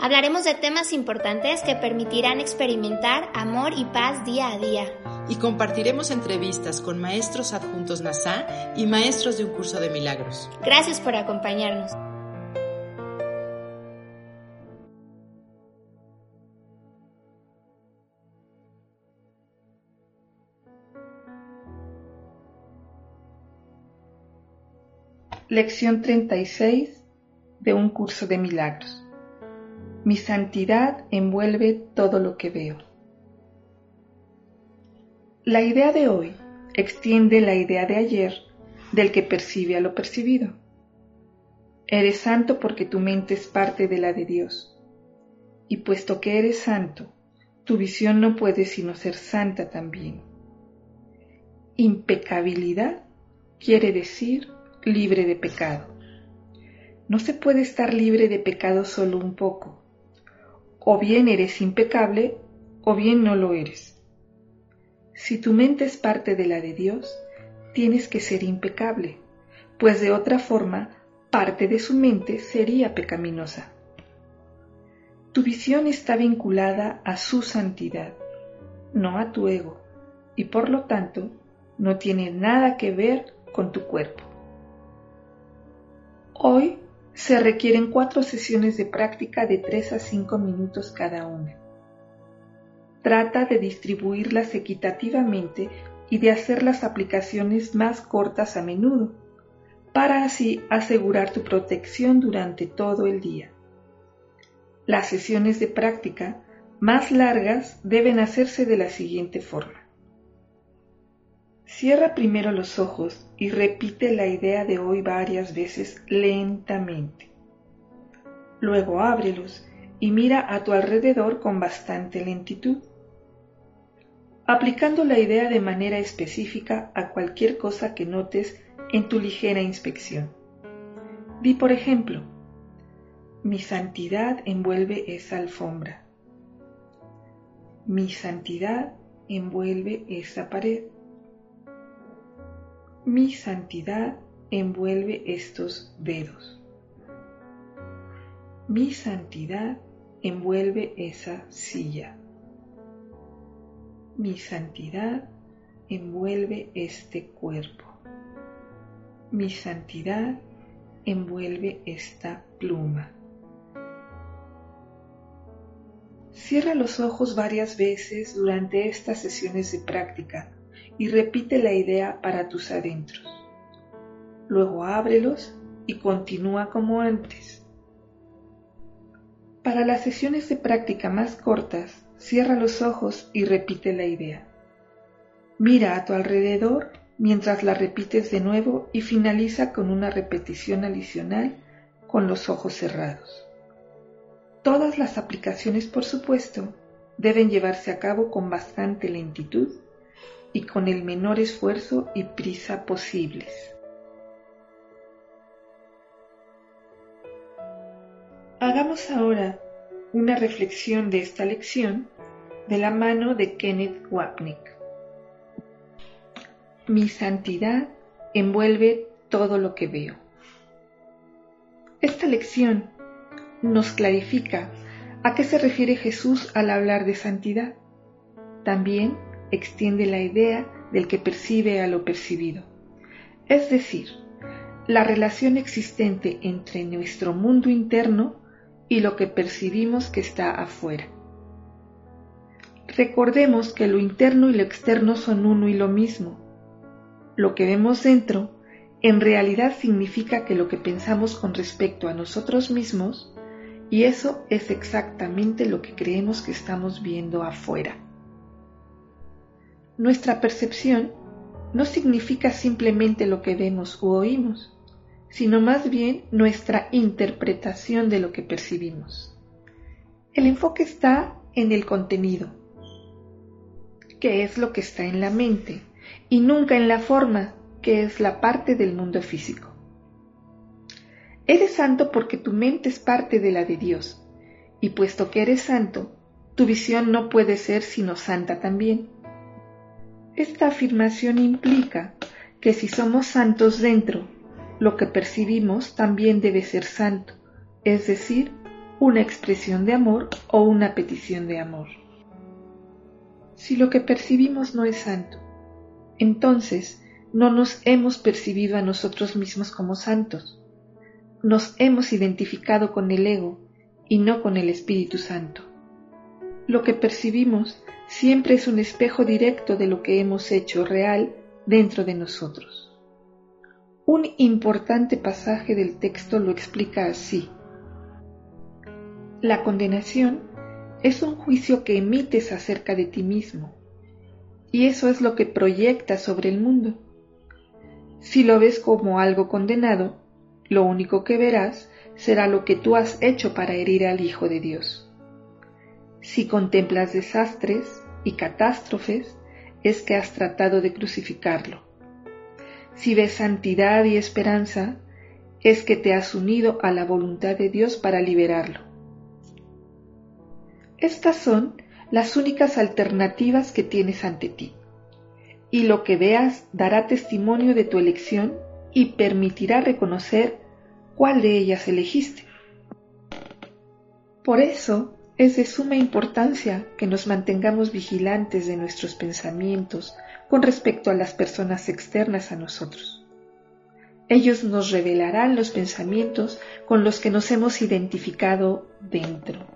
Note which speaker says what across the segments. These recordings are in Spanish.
Speaker 1: Hablaremos de temas importantes que permitirán experimentar amor y paz día a día.
Speaker 2: Y compartiremos entrevistas con maestros adjuntos NASA y maestros de un curso de milagros.
Speaker 1: Gracias por acompañarnos.
Speaker 3: Lección 36 de un curso de milagros. Mi santidad envuelve todo lo que veo. La idea de hoy extiende la idea de ayer del que percibe a lo percibido. Eres santo porque tu mente es parte de la de Dios. Y puesto que eres santo, tu visión no puede sino ser santa también. Impecabilidad quiere decir libre de pecado. No se puede estar libre de pecado solo un poco. O bien eres impecable o bien no lo eres. Si tu mente es parte de la de Dios, tienes que ser impecable, pues de otra forma parte de su mente sería pecaminosa. Tu visión está vinculada a su santidad, no a tu ego, y por lo tanto no tiene nada que ver con tu cuerpo. Hoy se requieren cuatro sesiones de práctica de 3 a 5 minutos cada una. Trata de distribuirlas equitativamente y de hacer las aplicaciones más cortas a menudo, para así asegurar tu protección durante todo el día. Las sesiones de práctica más largas deben hacerse de la siguiente forma. Cierra primero los ojos y repite la idea de hoy varias veces lentamente. Luego ábrelos y mira a tu alrededor con bastante lentitud, aplicando la idea de manera específica a cualquier cosa que notes en tu ligera inspección. Di por ejemplo, mi santidad envuelve esa alfombra. Mi santidad envuelve esa pared. Mi santidad envuelve estos dedos. Mi santidad envuelve esa silla. Mi santidad envuelve este cuerpo. Mi santidad envuelve esta pluma. Cierra los ojos varias veces durante estas sesiones de práctica y repite la idea para tus adentros. Luego ábrelos y continúa como antes. Para las sesiones de práctica más cortas, cierra los ojos y repite la idea. Mira a tu alrededor mientras la repites de nuevo y finaliza con una repetición adicional con los ojos cerrados. Todas las aplicaciones, por supuesto, deben llevarse a cabo con bastante lentitud y con el menor esfuerzo y prisa posibles. Hagamos ahora una reflexión de esta lección de la mano de Kenneth Wapnick. Mi santidad envuelve todo lo que veo. Esta lección nos clarifica a qué se refiere Jesús al hablar de santidad. También extiende la idea del que percibe a lo percibido, es decir, la relación existente entre nuestro mundo interno y lo que percibimos que está afuera. Recordemos que lo interno y lo externo son uno y lo mismo. Lo que vemos dentro en realidad significa que lo que pensamos con respecto a nosotros mismos, y eso es exactamente lo que creemos que estamos viendo afuera. Nuestra percepción no significa simplemente lo que vemos u oímos, sino más bien nuestra interpretación de lo que percibimos. El enfoque está en el contenido, que es lo que está en la mente, y nunca en la forma que es la parte del mundo físico. Eres santo porque tu mente es parte de la de Dios, y puesto que eres santo, tu visión no puede ser sino santa también. Esta afirmación implica que si somos santos dentro, lo que percibimos también debe ser santo, es decir, una expresión de amor o una petición de amor. Si lo que percibimos no es santo, entonces no nos hemos percibido a nosotros mismos como santos. Nos hemos identificado con el ego y no con el Espíritu Santo. Lo que percibimos siempre es un espejo directo de lo que hemos hecho real dentro de nosotros. Un importante pasaje del texto lo explica así. La condenación es un juicio que emites acerca de ti mismo, y eso es lo que proyectas sobre el mundo. Si lo ves como algo condenado, lo único que verás será lo que tú has hecho para herir al Hijo de Dios. Si contemplas desastres y catástrofes, es que has tratado de crucificarlo. Si ves santidad y esperanza, es que te has unido a la voluntad de Dios para liberarlo. Estas son las únicas alternativas que tienes ante ti. Y lo que veas dará testimonio de tu elección y permitirá reconocer cuál de ellas elegiste. Por eso es de suma importancia que nos mantengamos vigilantes de nuestros pensamientos con respecto a las personas externas a nosotros. Ellos nos revelarán los pensamientos con los que nos hemos identificado dentro.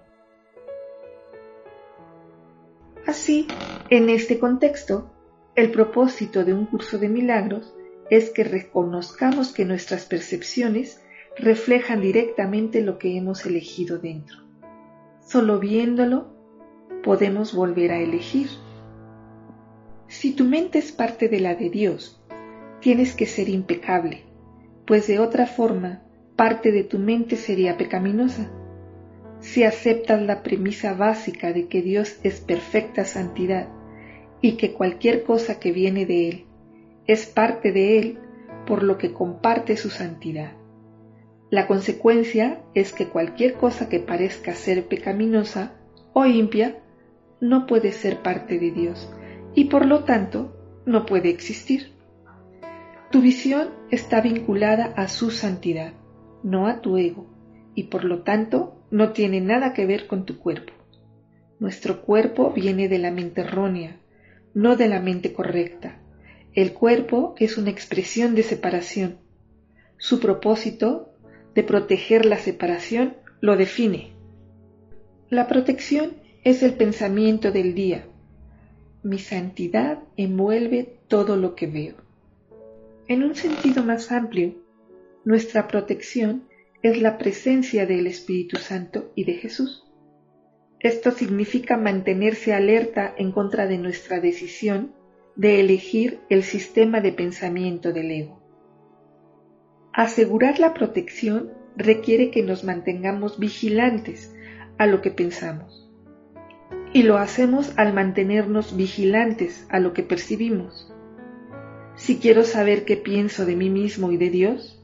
Speaker 3: Así, en este contexto, el propósito de un curso de milagros es que reconozcamos que nuestras percepciones reflejan directamente lo que hemos elegido dentro. Solo viéndolo podemos volver a elegir. Si tu mente es parte de la de Dios, tienes que ser impecable, pues de otra forma parte de tu mente sería pecaminosa si aceptas la premisa básica de que Dios es perfecta santidad y que cualquier cosa que viene de Él es parte de Él por lo que comparte su santidad. La consecuencia es que cualquier cosa que parezca ser pecaminosa o impia no puede ser parte de Dios y por lo tanto no puede existir. Tu visión está vinculada a su santidad, no a tu ego, y por lo tanto no tiene nada que ver con tu cuerpo. Nuestro cuerpo viene de la mente errónea, no de la mente correcta. El cuerpo es una expresión de separación. Su propósito de proteger la separación lo define. La protección es el pensamiento del día. Mi santidad envuelve todo lo que veo. En un sentido más amplio, nuestra protección es la presencia del Espíritu Santo y de Jesús. Esto significa mantenerse alerta en contra de nuestra decisión de elegir el sistema de pensamiento del ego. Asegurar la protección requiere que nos mantengamos vigilantes a lo que pensamos. Y lo hacemos al mantenernos vigilantes a lo que percibimos. Si quiero saber qué pienso de mí mismo y de Dios,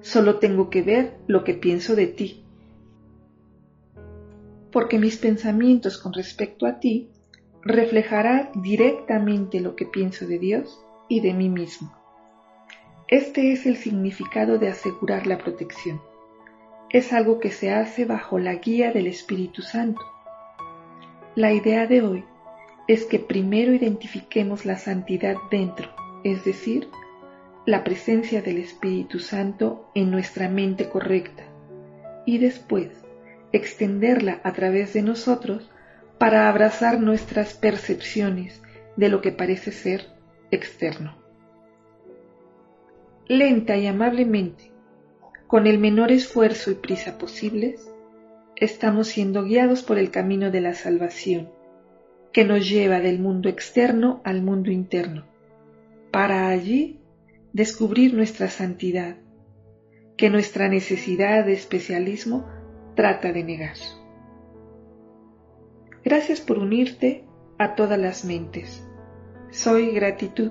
Speaker 3: solo tengo que ver lo que pienso de ti. Porque mis pensamientos con respecto a ti reflejarán directamente lo que pienso de Dios y de mí mismo. Este es el significado de asegurar la protección. Es algo que se hace bajo la guía del Espíritu Santo. La idea de hoy es que primero identifiquemos la santidad dentro, es decir, la presencia del Espíritu Santo en nuestra mente correcta y después extenderla a través de nosotros para abrazar nuestras percepciones de lo que parece ser externo. Lenta y amablemente, con el menor esfuerzo y prisa posibles, estamos siendo guiados por el camino de la salvación, que nos lleva del mundo externo al mundo interno, para allí descubrir nuestra santidad, que nuestra necesidad de especialismo trata de negar. Gracias por unirte a todas las mentes. Soy gratitud.